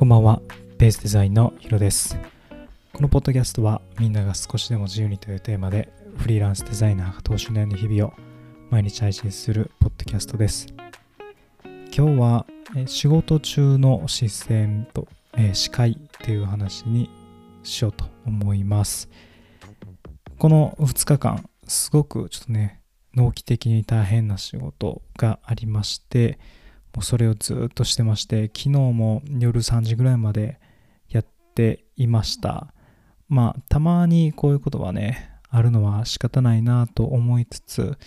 こんばんは、ベースデザインのヒロです。このポッドキャストはみんなが少しでも自由にというテーマでフリーランスデザイナーが等身大の日々を毎日配信するポッドキャストです。今日はえ仕事中の視線と、えー視界っていう話にしようと思います。この2日間、すごくちょっとね、納期的に大変な仕事がありまして、もうそれをずっとしてまして、昨日も夜3時ぐらいまでやっていました。まあ、たまにこういうことはね、あるのは仕方ないなと思いつつ、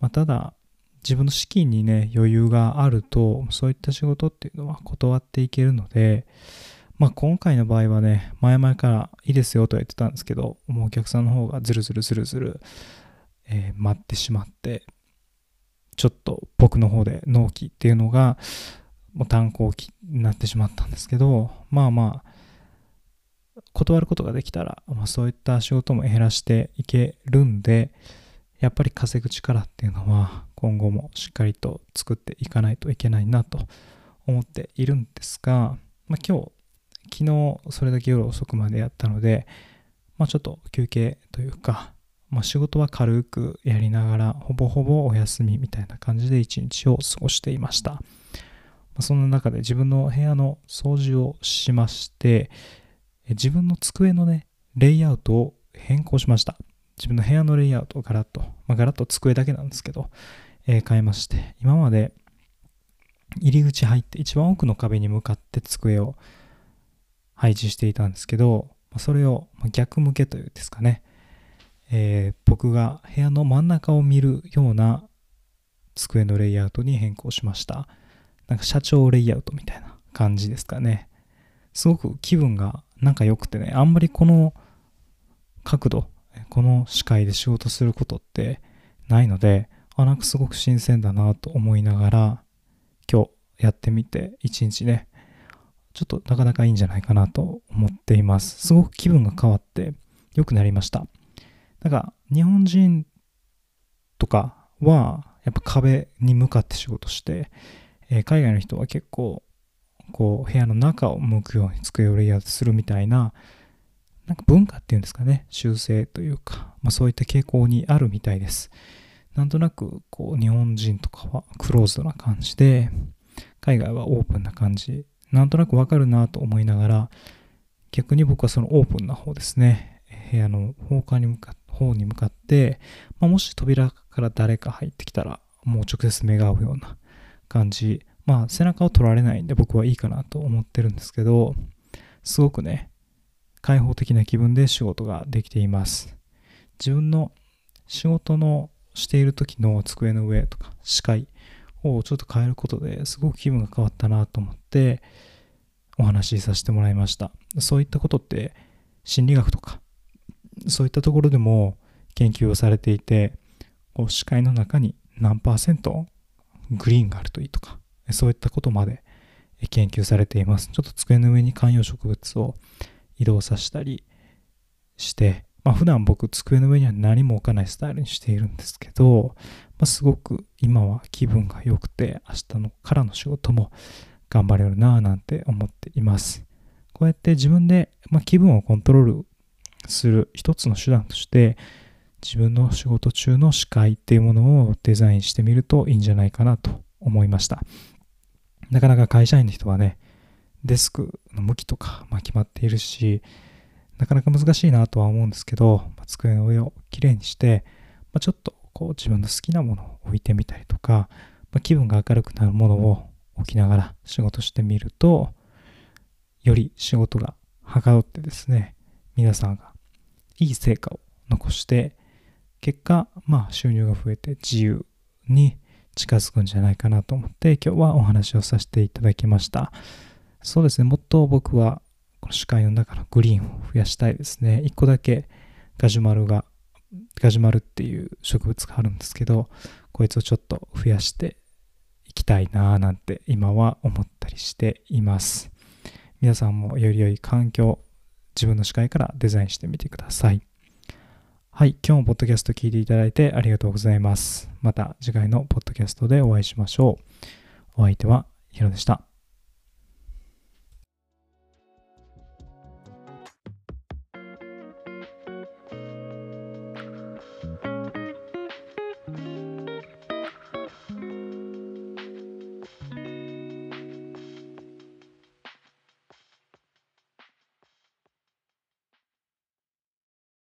まあ、ただ、自分の資金にね、余裕があると、そういった仕事っていうのは断っていけるので、まあ、今回の場合はね、前々からいいですよとは言ってたんですけど、もうお客さんの方がずるずるずるずる、えー待ってしまって、ちょっと僕の方で納期っていうのが、もう単行期になってしまったんですけど、まあまあ、断ることができたら、まあ、そういった仕事も減らしていけるんで、やっぱり稼ぐ力っていうのは今後もしっかりと作っていかないといけないなと思っているんですが、まあ、今日、昨日それだけ夜遅くまでやったので、まあ、ちょっと休憩というか、まあ、仕事は軽くやりながら、ほぼほぼお休みみたいな感じで一日を過ごしていました。まあ、そんな中で自分の部屋の掃除をしまして、自分の机のね、レイアウトを変更しました。自分の部屋のレイアウトをガラッと、まあ、ガラッと机だけなんですけど、えー変えまして、今まで入り口入って一番奥の壁に向かって机を配置していたんですけど、まあそれを逆向けというんですかね、えー僕が部屋の真ん中を見るような机のレイアウトに変更しました。なんか社長レイアウトみたいな感じですかね。すごく気分がなんか良くてね、あんまりこの角度、この視界で仕事することってないので、あ、なんかすごく新鮮だなと思いながら、今日やってみて、一日ね、ちょっとなかなかいいんじゃないかなと思っています。すごく気分が変わって良くなりました。なんか日本人とかはやっぱ壁に向かって仕事して、えー海外の人は結構こう部屋の中を向くように机をレイアウトするみたいななんか文化っていうんですかね習性というか、まあ、そういった傾向にあるみたいです。なんとなくこう日本人とかはクローズドな感じで海外はオープンな感じ。なんとなくわかるなと思いながら逆に僕はそのオープンな方ですね。部屋の方向に向かっ方に向かって、まあ、もし扉から誰か入ってきたらもう直接目が合うような感じ。まあ背中を取られないんで僕はいいかなと思ってるんですけどすごくね開放的な気分で仕事ができています。自分の仕事のしている時の机の上とか視界をちょっと変えることですごく気分が変わったなと思ってお話しさせてもらいました。そういったことって心理学とかそういったところでも研究をされていてこう視界の中に何パーセントグリーンがあるといいとかそういったことまで研究されています。ちょっと机の上に観葉植物を移動させたりして、まあ、普段僕机の上には何も置かないスタイルにしているんですけど、まあ、すごく今は気分が良くて明日のからの仕事も頑張れるなぁなんて思っています。こうやって自分で、まあ、気分をコントロールする一つの手段として自分の仕事中の視界っていうものをデザインしてみるといいんじゃないかなと思いました。なかなか会社員の人はねデスクの向きとか、まあ、決まっているしなかなか難しいなとは思うんですけど、まあ机の上をきれいにして、まあ、ちょっとこう自分の好きなものを置いてみたりとか、ま気分が明るくなるものを置きながら仕事してみるとより仕事がはかどってですね皆さんがいい成果を残して結果まあ収入が増えて自由に近づくんじゃないかなと思って今日はお話をさせていただきました。そうですねもっと僕はこの視界の中のグリーンを増やしたいですね。一個だけガジュマルがガジュマルっていう植物があるんですけどこいつをちょっと増やしていきたいなぁなんて今は思ったりしています。皆さんもより良い環境自分の視界からデザインしてみてくださいはい、今日もポッドキャスト聞いていただいてありがとうございます。また次回のポッドキャストでお会いしましょう。お相手はヒロでした。